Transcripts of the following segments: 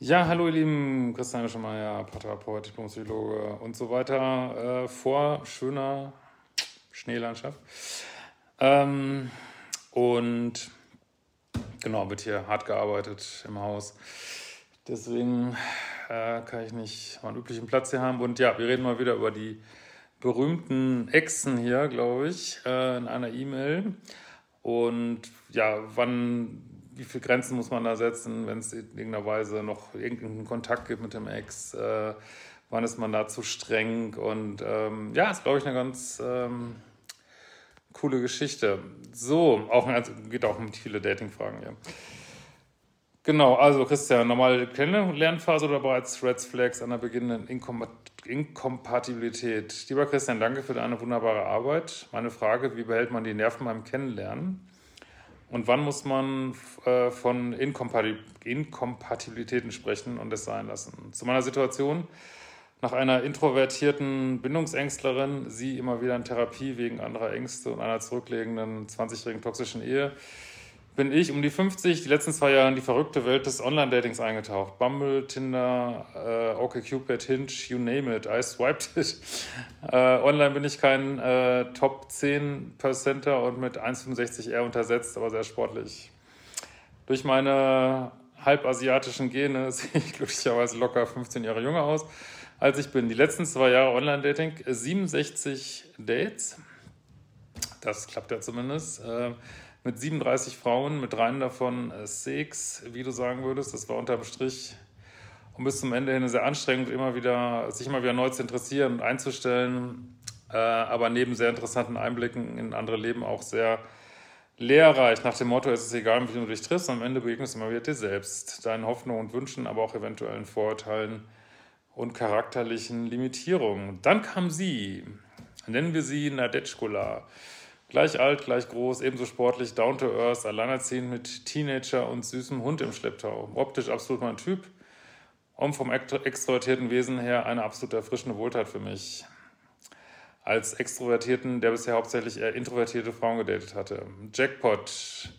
Ja, hallo ihr Lieben, Christian Schemeier, Paartherapeut, Diplompsychologe und so weiter. Äh, vor schöner Schneelandschaft. Ähm, und genau, wird hier hart gearbeitet im Haus. Deswegen äh, kann ich nicht meinen üblichen Platz hier haben. Und ja, wir reden mal wieder über die berühmten Echsen hier, glaube ich, äh, in einer E-Mail. Und ja, wann wie viele Grenzen muss man da setzen, wenn es in irgendeiner Weise noch irgendeinen Kontakt gibt mit dem Ex? Äh, wann ist man da zu streng? Und ähm, ja, ist, glaube ich, eine ganz ähm, coole Geschichte. So, auch geht auch um viele Dating-Fragen hier. Genau, also Christian, normale Kennenlernphase oder bereits Red Flags an der beginnenden Inkom Inkompatibilität? Lieber Christian, danke für deine wunderbare Arbeit. Meine Frage, wie behält man die Nerven beim Kennenlernen? Und wann muss man äh, von Inkompatibilitäten sprechen und es sein lassen? Zu meiner Situation. Nach einer introvertierten Bindungsängstlerin, sie immer wieder in Therapie wegen anderer Ängste und einer zurücklegenden 20-jährigen toxischen Ehe, bin ich um die 50 die letzten zwei Jahre in die verrückte Welt des Online-Datings eingetaucht. Bumble, Tinder, äh, OkCupid, Hinge, you name it. I swiped it. Äh, online bin ich kein äh, Top 10 Percenter und mit 1,65 eher untersetzt, aber sehr sportlich. Durch meine halbasiatischen Gene sehe ich glücklicherweise locker 15 Jahre jünger aus, als ich bin. Die letzten zwei Jahre Online-Dating, 67 Dates. Das klappt ja zumindest. Äh, mit 37 Frauen, mit dreien davon äh, wie du sagen würdest. Das war unterm Strich und bis zum Ende hin sehr anstrengend, immer wieder, sich immer wieder neu zu interessieren und einzustellen. Äh, aber neben sehr interessanten Einblicken in andere Leben auch sehr lehrreich. Nach dem Motto, es ist egal, wie du dich triffst, am Ende begegnest du immer wieder dir selbst, deinen Hoffnungen und Wünschen, aber auch eventuellen Vorurteilen und charakterlichen Limitierungen. Dann kam sie, nennen wir sie Nadetschkola. Gleich alt, gleich groß, ebenso sportlich, down to earth, alleinerziehend mit Teenager und süßem Hund im Schlepptau. Optisch absolut mein Typ und vom extrovertierten Wesen her eine absolut erfrischende Wohltat für mich. Als Extrovertierten, der bisher hauptsächlich eher introvertierte Frauen gedatet hatte. Jackpot.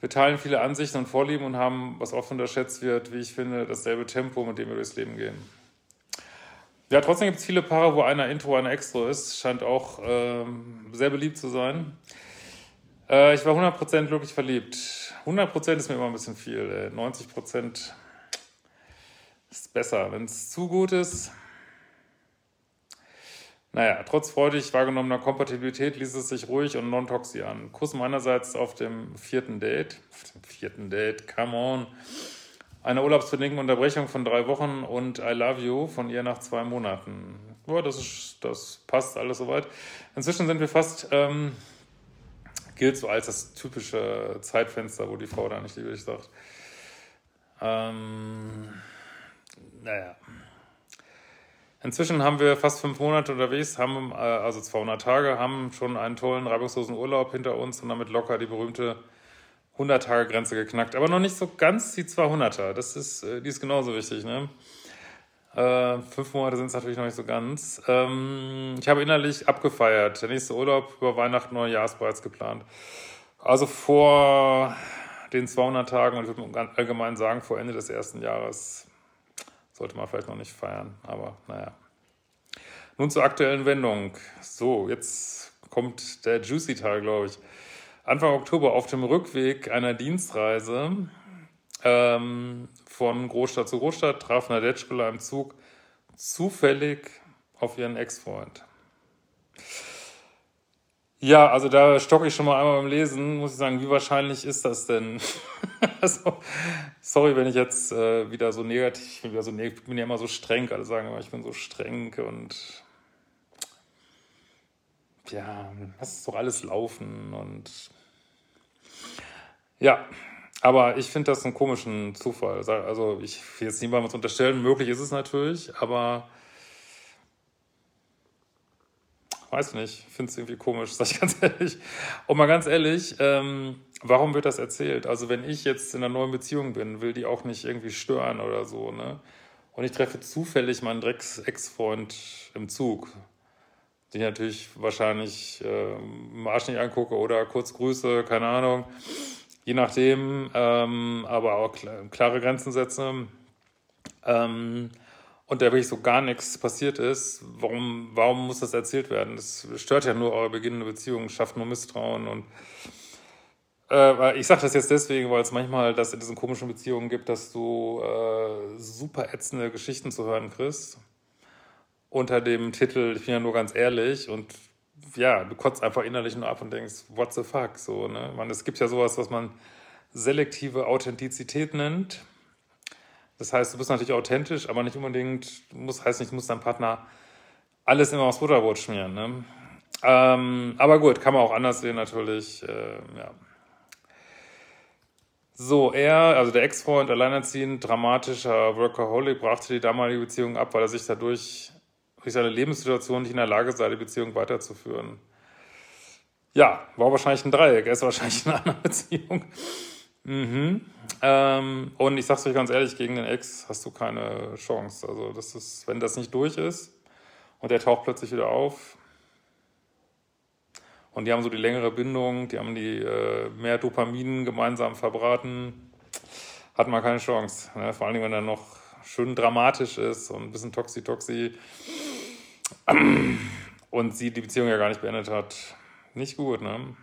Wir teilen viele Ansichten und Vorlieben und haben, was oft unterschätzt wird, wie ich finde, dasselbe Tempo, mit dem wir durchs Leben gehen. Ja, trotzdem gibt es viele Paare, wo einer Intro, einer Extro ist. Scheint auch ähm, sehr beliebt zu sein. Äh, ich war 100% glücklich verliebt. 100% ist mir immer ein bisschen viel. Ey. 90% ist besser. Wenn es zu gut ist. Naja, trotz freudig wahrgenommener Kompatibilität ließ es sich ruhig und non-toxi an. Kuss meinerseits auf dem vierten Date. Auf dem vierten Date, come on eine urlaubsbedingte Unterbrechung von drei Wochen und I Love You von ihr nach zwei Monaten. Ja, das, ist, das passt alles soweit. Inzwischen sind wir fast, ähm, gilt so als das typische Zeitfenster, wo die Frau da nicht lieblich sagt. Ähm, naja. Inzwischen haben wir fast fünf Monate unterwegs, haben äh, also 200 Tage, haben schon einen tollen, reibungslosen Urlaub hinter uns und damit locker die berühmte 100-Tage-Grenze geknackt, aber noch nicht so ganz die 200er. Das ist, äh, die ist genauso wichtig. Ne? Äh, fünf Monate sind es natürlich noch nicht so ganz. Ähm, ich habe innerlich abgefeiert. Der nächste Urlaub über Weihnachten, Neujahr ist bereits geplant. Also vor den 200 Tagen und ich würde allgemein sagen, vor Ende des ersten Jahres sollte man vielleicht noch nicht feiern, aber naja. Nun zur aktuellen Wendung. So, jetzt kommt der Juicy-Teil, glaube ich. Anfang Oktober auf dem Rückweg einer Dienstreise ähm, von Großstadt zu Großstadt traf Nadetschkola im Zug zufällig auf ihren Ex-Freund. Ja, also da stocke ich schon mal einmal beim Lesen, muss ich sagen, wie wahrscheinlich ist das denn? also, sorry, wenn ich jetzt äh, wieder so negativ, bin, wieder so, ich bin ja immer so streng, alle sagen immer, ich bin so streng und ja, lass es doch alles laufen und Ja, aber ich finde das einen komischen Zufall. Also ich will jetzt niemandem was unterstellen, möglich ist es natürlich, aber weiß nicht, finde es irgendwie komisch, sag ich ganz ehrlich. Und mal ganz ehrlich, ähm, warum wird das erzählt? Also wenn ich jetzt in einer neuen Beziehung bin, will die auch nicht irgendwie stören oder so, ne? Und ich treffe zufällig meinen Drecks-Ex-Freund im Zug, den ich natürlich wahrscheinlich äh, im Arsch nicht angucke oder kurz grüße, keine Ahnung, je nachdem, ähm, aber auch klare Grenzen setze. Ähm, und da wirklich so gar nichts passiert ist, warum, warum muss das erzählt werden? Das stört ja nur eure beginnende Beziehung, schafft nur Misstrauen und äh, ich sage das jetzt deswegen, weil es manchmal das in diesen komischen Beziehungen gibt, dass du äh, super ätzende Geschichten zu hören kriegst. Unter dem Titel, ich bin ja nur ganz ehrlich und ja, du kotzt einfach innerlich nur ab und denkst, what the fuck, so, ne? Man, es gibt ja sowas, was man selektive Authentizität nennt. Das heißt, du bist natürlich authentisch, aber nicht unbedingt, muss, heißt nicht, du musst deinem Partner alles immer aufs Butterbrot schmieren. Ne? Ähm, aber gut, kann man auch anders sehen natürlich. Äh, ja. So, er, also der Ex-Freund, alleinerziehend, dramatischer Workaholic, brachte die damalige Beziehung ab, weil er sich dadurch durch seine Lebenssituation nicht in der Lage sei, die Beziehung weiterzuführen. Ja, war wahrscheinlich ein Dreieck. Er ist wahrscheinlich in einer Beziehung. Mhm. Ähm, und ich sag's euch ganz ehrlich, gegen den Ex hast du keine Chance. Also, das ist, wenn das nicht durch ist und er taucht plötzlich wieder auf und die haben so die längere Bindung, die haben die äh, mehr Dopamin gemeinsam verbraten, hat man keine Chance. Ne? Vor allem, wenn er noch schön dramatisch ist und ein bisschen toxi-toxi und sie die Beziehung ja gar nicht beendet hat. Nicht gut, ne?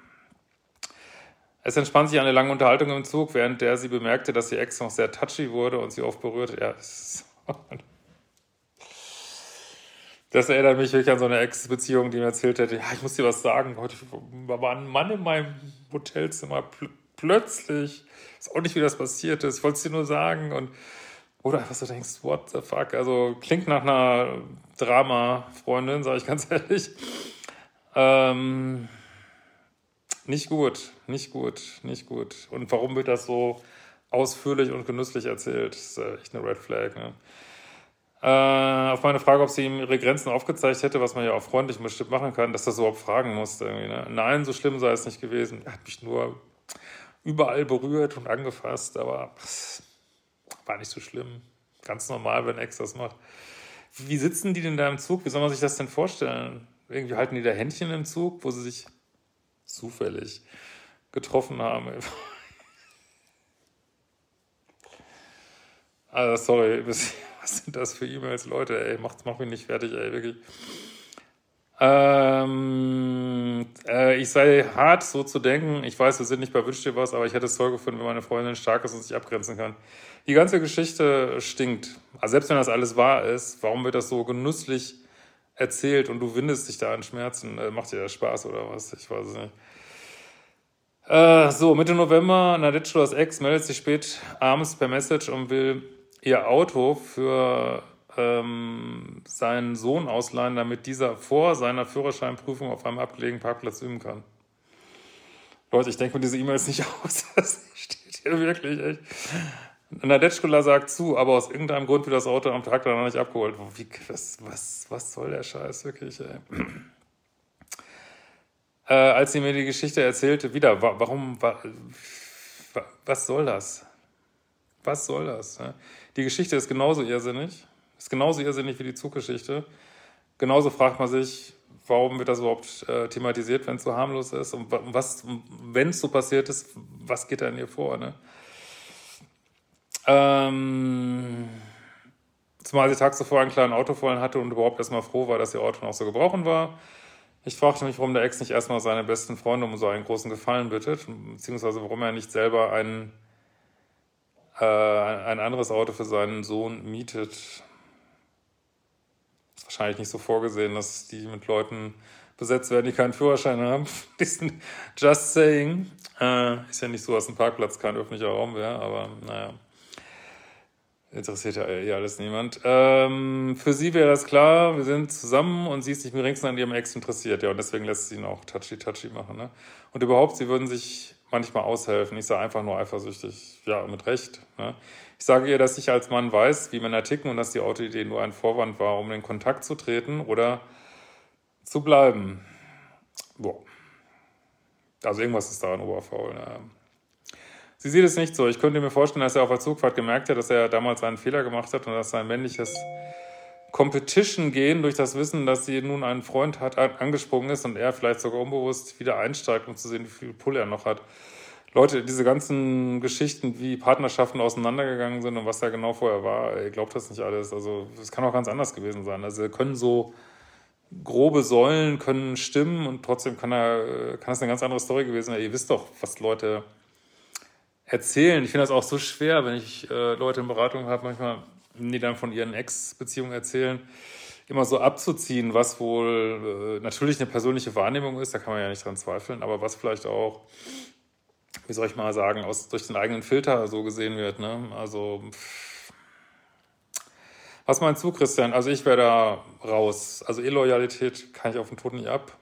Es entspann sich eine lange Unterhaltung im Zug, während der sie bemerkte, dass ihr Ex noch sehr touchy wurde und sie oft berührte. Ja, das erinnert mich wirklich an so eine Ex-Beziehung, die mir erzählt hätte, ja, ich muss dir was sagen, heute war ein Mann in meinem Hotelzimmer pl plötzlich, ich weiß auch nicht, wie das passiert ist, ich wollte es dir nur sagen und oder was du denkst, what the fuck, also klingt nach einer Drama-Freundin, sage ich ganz ehrlich. Ähm, nicht gut, nicht gut, nicht gut. Und warum wird das so ausführlich und genüsslich erzählt? Das ist echt eine Red Flag. Ne? Äh, auf meine Frage, ob sie ihm ihre Grenzen aufgezeigt hätte, was man ja auch freundlich bestimmt machen kann, dass das so überhaupt fragen musste. Ne? Nein, so schlimm sei es nicht gewesen. Er hat mich nur überall berührt und angefasst, aber pff, war nicht so schlimm. Ganz normal, wenn Ex das macht. Wie sitzen die denn da im Zug? Wie soll man sich das denn vorstellen? Irgendwie halten die da Händchen im Zug, wo sie sich zufällig getroffen haben. Also, sorry, was sind das für E-Mails, Leute, ey, macht, mach mich nicht fertig, ey, wirklich. Ähm, äh, ich sei hart, so zu denken. Ich weiß, wir sind nicht bei Wünsch dir was, aber ich hätte es toll gefunden, wenn meine Freundin stark ist und sich abgrenzen kann. Die ganze Geschichte stinkt. Also selbst wenn das alles wahr ist, warum wird das so genüsslich erzählt und du windest dich da an Schmerzen? Äh, macht dir das Spaß oder was? Ich weiß es nicht. Äh, so, Mitte November, Nadette Schulers Ex meldet sich spät abends per Message und will ihr Auto für ähm, seinen Sohn ausleihen, damit dieser vor seiner Führerscheinprüfung auf einem abgelegenen Parkplatz üben kann. Leute, ich denke mir diese E-Mails nicht aus. Das steht hier wirklich echt. Nadetschkula sagt zu, aber aus irgendeinem Grund wird das Auto am Tag noch nicht abgeholt. Wie, was, was, was soll der Scheiß wirklich, ey? Äh, als sie mir die Geschichte erzählte, wieder, warum, wa, was soll das? Was soll das? Die Geschichte ist genauso irrsinnig, ist genauso irrsinnig wie die Zuggeschichte. Genauso fragt man sich, warum wird das überhaupt äh, thematisiert, wenn es so harmlos ist? Und was, wenn es so passiert ist, was geht da in ihr vor? Ne? Ähm, zumal sie tags zuvor einen kleinen Autofallen hatte und überhaupt erstmal froh war, dass ihr Auto noch so gebrochen war. Ich fragte mich, warum der Ex nicht erstmal seine besten Freunde um so einen großen Gefallen bittet, beziehungsweise warum er nicht selber ein, äh, ein anderes Auto für seinen Sohn mietet. Wahrscheinlich nicht so vorgesehen, dass die mit Leuten besetzt werden, die keinen Führerschein haben. Diesen Just saying. Äh, ist ja nicht so, dass ein Parkplatz kein öffentlicher Raum wäre, aber naja. Interessiert ja eh alles niemand. Ähm, für sie wäre das klar, wir sind zusammen und sie ist nicht wenigstens an ihrem Ex interessiert. Ja, und deswegen lässt sie ihn auch touchy-touchy machen. Ne? Und überhaupt, sie würden sich manchmal aushelfen. Ich sei einfach nur eifersüchtig. Ja, mit Recht. Ne? Ich sage ihr, dass ich als Mann weiß, wie Männer ticken und dass die Autoidee nur ein Vorwand war, um in Kontakt zu treten oder zu bleiben. Boah. Also irgendwas ist daran oberfaul. Ne? Sie sieht es nicht so. Ich könnte mir vorstellen, dass er auf der Zugfahrt gemerkt hat, dass er damals einen Fehler gemacht hat und dass sein männliches Competition gehen durch das Wissen, dass sie nun einen Freund hat, angesprungen ist und er vielleicht sogar unbewusst wieder einsteigt, um zu sehen, wie viel Pull er noch hat. Leute, diese ganzen Geschichten, wie Partnerschaften auseinandergegangen sind und was da genau vorher war, ihr glaubt das nicht alles. Also es kann auch ganz anders gewesen sein. Also können so grobe Säulen können stimmen und trotzdem kann er kann es eine ganz andere Story gewesen sein. Ihr wisst doch, was Leute erzählen. Ich finde das auch so schwer, wenn ich äh, Leute in Beratung habe, manchmal die dann von ihren Ex-Beziehungen erzählen, immer so abzuziehen, was wohl äh, natürlich eine persönliche Wahrnehmung ist, da kann man ja nicht dran zweifeln, aber was vielleicht auch, wie soll ich mal sagen, aus, durch den eigenen Filter so gesehen wird. Ne? Also, was meinst du, Christian? Also, ich wäre da raus. Also, Illoyalität kann ich auf den Tod nicht ab.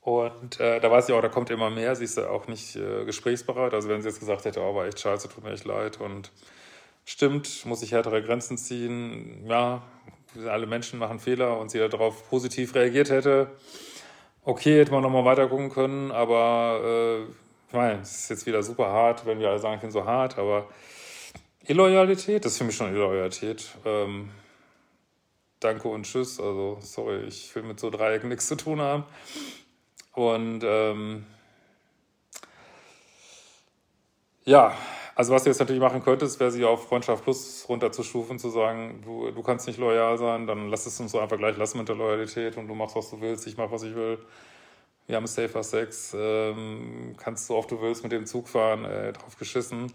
Und äh, da weiß ich auch, da kommt immer mehr. Sie ist ja auch nicht äh, gesprächsbereit. Also, wenn sie jetzt gesagt hätte, oh, war echt scheiße, tut mir echt leid und stimmt, muss ich härtere Grenzen ziehen. Ja, alle Menschen machen Fehler und sie darauf positiv reagiert hätte. Okay, hätte man nochmal weiter gucken können, aber äh, ich meine, es ist jetzt wieder super hart, wenn wir alle sagen, ich bin so hart, aber Illoyalität, das ist für mich schon Illoyalität. Ähm, danke und tschüss. Also, sorry, ich will mit so Dreiecken nichts zu tun haben. Und ähm, ja, also was du jetzt natürlich machen könntest, wäre sie auf Freundschaft Plus runterzustufen, zu sagen, du, du kannst nicht loyal sein, dann lass es uns so einfach gleich lassen mit der Loyalität und du machst, was du willst, ich mach, was ich will. Wir haben safer Sex, ähm, kannst so oft du willst mit dem Zug fahren, äh, drauf geschissen.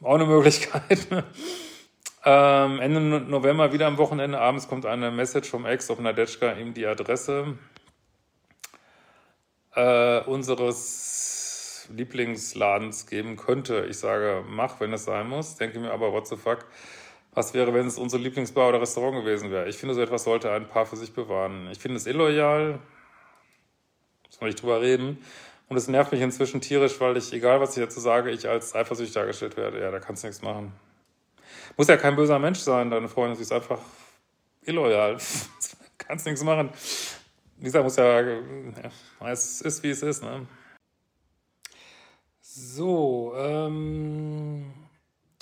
Auch eine Möglichkeit. ähm, Ende November, wieder am Wochenende, abends kommt eine Message vom Ex auf Nadetschka, ihm die Adresse äh, unseres Lieblingsladens geben könnte. Ich sage, mach, wenn es sein muss. Denke mir aber, what the fuck? Was wäre, wenn es unser Lieblingsbar oder Restaurant gewesen wäre? Ich finde, so etwas sollte ein Paar für sich bewahren. Ich finde es illoyal. Man nicht drüber reden. Und es nervt mich inzwischen tierisch, weil ich, egal was ich dazu sage, ich als eifersüchtig dargestellt werde. Ja, da kannst du nichts machen. Muss ja kein böser Mensch sein, deine Freundin. Sie ist einfach illoyal. kannst nichts machen. Gesagt, muss ja, ja, es ist, wie es ist, ne? So, ähm,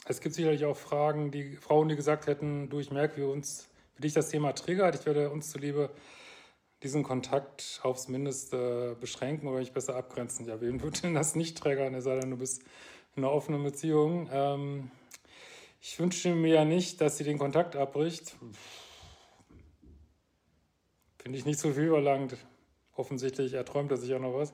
es gibt sicherlich auch Fragen, die Frauen, die gesagt hätten, du, ich merke, wie uns, wie dich das Thema triggert. Ich werde uns zuliebe diesen Kontakt aufs Mindeste beschränken oder ich besser abgrenzen. Ja, wen würde denn das nicht triggern, es sei denn, du bist in einer offenen Beziehung? Ähm, ich wünsche mir ja nicht, dass sie den Kontakt abbricht. Finde ich nicht so viel verlangt. Offensichtlich erträumt er sich ja noch was.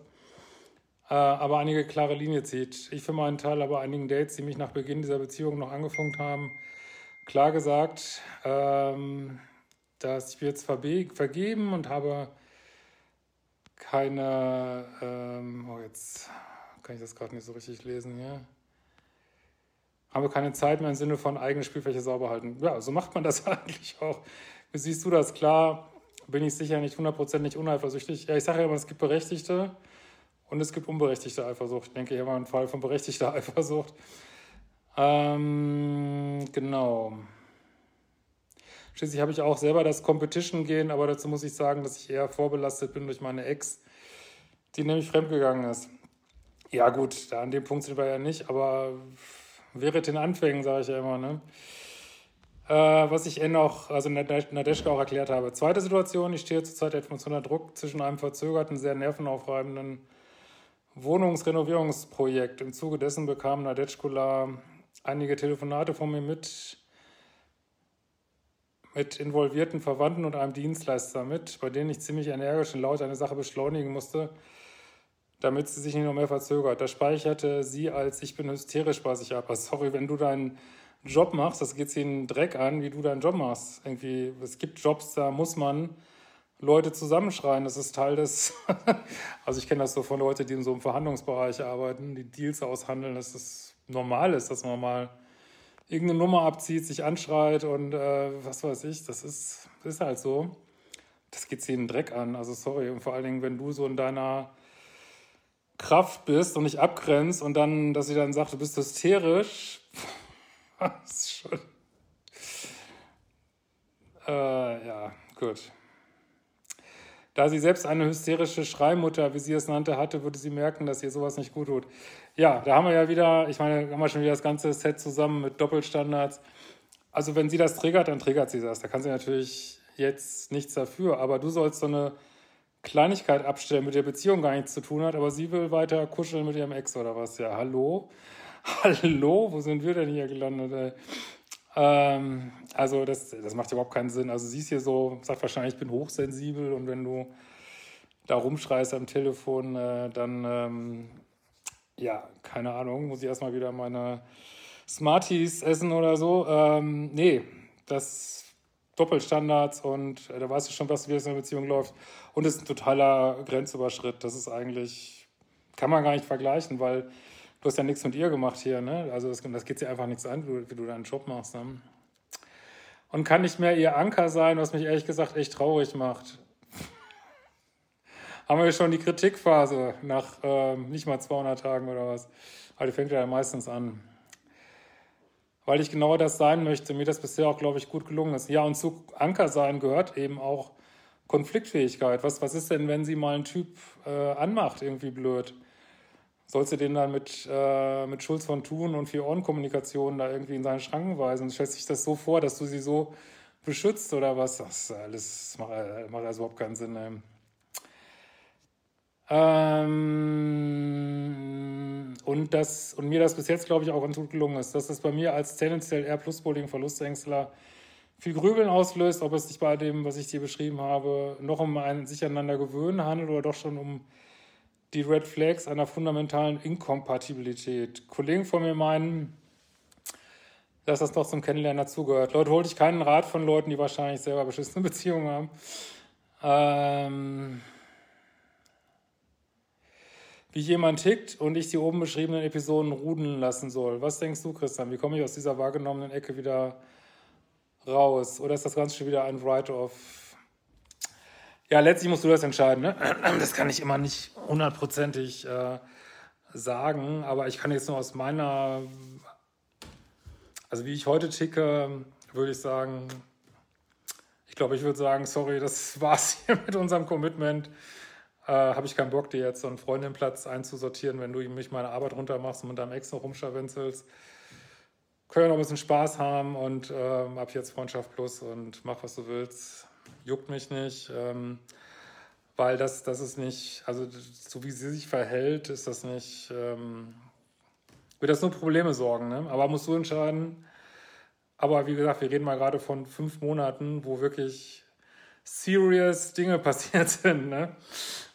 Äh, aber einige klare Linie zieht. Ich für meinen Teil aber einigen Dates, die mich nach Beginn dieser Beziehung noch angefunkt haben, klar gesagt, ähm, dass ich jetzt vergeben und habe keine, ähm, oh jetzt kann ich das gerade nicht so richtig lesen hier, habe keine Zeit mehr im Sinne von eigene Spielfläche sauber halten. Ja, so macht man das eigentlich auch. Wie siehst du das? Klar, bin ich sicher nicht hundertprozentig uneifersüchtig. Ja, ich sage ja immer, es gibt Berechtigte und es gibt unberechtigte Eifersucht. Ich denke, hier war ein Fall von berechtigter Eifersucht. Ähm, genau. Schließlich habe ich auch selber das Competition gehen, aber dazu muss ich sagen, dass ich eher vorbelastet bin durch meine Ex, die nämlich fremdgegangen ist. Ja, gut, da an dem Punkt sind wir ja nicht, aber wäre den Anfängen, sage ich ja immer, ne? Äh, was ich eh noch, also Nadeschka auch erklärt habe. Zweite Situation, ich stehe zurzeit etwas unter Druck zwischen einem verzögerten, sehr nervenaufreibenden Wohnungsrenovierungsprojekt. Im Zuge dessen bekam Nadetschkula einige Telefonate von mir mit, mit involvierten Verwandten und einem Dienstleister mit, bei denen ich ziemlich energisch und laut eine Sache beschleunigen musste, damit sie sich nicht noch mehr verzögert. Da speicherte sie als Ich bin hysterisch bei sich ab. Sorry, wenn du deinen Job machst, das geht sie einen Dreck an, wie du deinen Job machst. Irgendwie, es gibt Jobs, da muss man Leute zusammenschreien. Das ist Teil des, also ich kenne das so von Leuten, die in so einem Verhandlungsbereich arbeiten, die Deals aushandeln, dass es normal ist, dass man mal irgendeine Nummer abzieht, sich anschreit und äh, was weiß ich, das ist, das ist halt so. Das geht sie den Dreck an, also sorry. Und vor allen Dingen, wenn du so in deiner Kraft bist und nicht abgrenzt und dann, dass sie dann sagt, du bist hysterisch. das ist schon. Äh, ja, gut. Da sie selbst eine hysterische Schreimutter, wie sie es nannte, hatte, würde sie merken, dass ihr sowas nicht gut tut. Ja, da haben wir ja wieder, ich meine, haben wir schon wieder das ganze Set zusammen mit Doppelstandards. Also wenn sie das triggert, dann triggert sie das. Da kann sie natürlich jetzt nichts dafür. Aber du sollst so eine Kleinigkeit abstellen, mit der Beziehung gar nichts zu tun hat, aber sie will weiter kuscheln mit ihrem Ex oder was. Ja, hallo? Hallo? Wo sind wir denn hier gelandet? Ey? Ähm, also das, das macht überhaupt keinen Sinn. Also sie ist hier so, sagt wahrscheinlich, ich bin hochsensibel und wenn du da rumschreist am Telefon, äh, dann, ähm, ja, keine Ahnung, muss ich erstmal wieder meine Smarties essen oder so. Ähm, nee, das Doppelstandards und äh, da weißt du schon, was wie es in der Beziehung läuft. Und es ist ein totaler Grenzüberschritt. Das ist eigentlich, kann man gar nicht vergleichen, weil du hast ja nichts mit ihr gemacht hier, ne? Also das, das geht sie einfach nichts an, wie du, deinen Job machst. Ne? Und kann nicht mehr ihr Anker sein, was mich ehrlich gesagt echt traurig macht. Haben wir schon die Kritikphase nach äh, nicht mal 200 Tagen oder was. Aber die fängt ja meistens an. Weil ich genau das sein möchte, mir das bisher auch, glaube ich, gut gelungen ist. Ja, und zu Anker sein gehört eben auch Konfliktfähigkeit. Was, was ist denn, wenn sie mal einen Typ äh, anmacht, irgendwie blöd? Sollst du den dann mit, äh, mit Schulz von Thun und Vier-Ohren-Kommunikation da irgendwie in seine Schranken weisen? Stellst sich das so vor, dass du sie so beschützt oder was? Das alles macht, macht also überhaupt keinen Sinn. Ey. Ähm, und, das, und mir das bis jetzt, glaube ich, auch ganz gut gelungen ist, dass das bei mir als tendenziell eher Plusbowling Verlustängstler viel Grübeln auslöst, ob es sich bei dem, was ich dir beschrieben habe, noch um ein sich aneinander gewöhnen handelt oder doch schon um die Red Flags einer fundamentalen Inkompatibilität. Kollegen von mir meinen, dass das doch zum Kennenlernen dazugehört. Leute, hol dich keinen Rat von Leuten, die wahrscheinlich selber beschissene Beziehungen haben. Ähm, wie jemand tickt und ich die oben beschriebenen Episoden rudeln lassen soll. Was denkst du, Christian? Wie komme ich aus dieser wahrgenommenen Ecke wieder raus? Oder ist das Ganze schon wieder ein Write-off? Ja, letztlich musst du das entscheiden. Ne? Das kann ich immer nicht hundertprozentig äh, sagen, aber ich kann jetzt nur aus meiner, also wie ich heute ticke, würde ich sagen, ich glaube, ich würde sagen, sorry, das war's hier mit unserem Commitment. Äh, Habe ich keinen Bock, dir jetzt so einen Freundinplatz einzusortieren, wenn du mich meine Arbeit runtermachst und mit deinem Ex noch rumscharwenzelst. Können noch ein bisschen Spaß haben und äh, ab jetzt Freundschaft plus und mach, was du willst juckt mich nicht, ähm, weil das, das ist nicht, also so wie sie sich verhält, ist das nicht, ähm, wird das nur Probleme sorgen, ne? aber musst du entscheiden. Aber wie gesagt, wir reden mal gerade von fünf Monaten, wo wirklich serious Dinge passiert sind. Ne?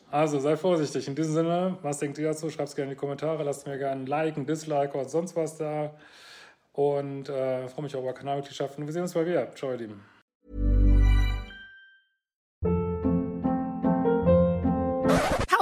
Also sei vorsichtig. In diesem Sinne, was denkt ihr dazu? Schreibt es gerne in die Kommentare. Lasst mir gerne ein Like, ein Dislike oder sonst was da. Und äh, freue mich auch über Kanalmitgliedschaften. Wir sehen uns bald wieder. Ciao, ihr Lieben.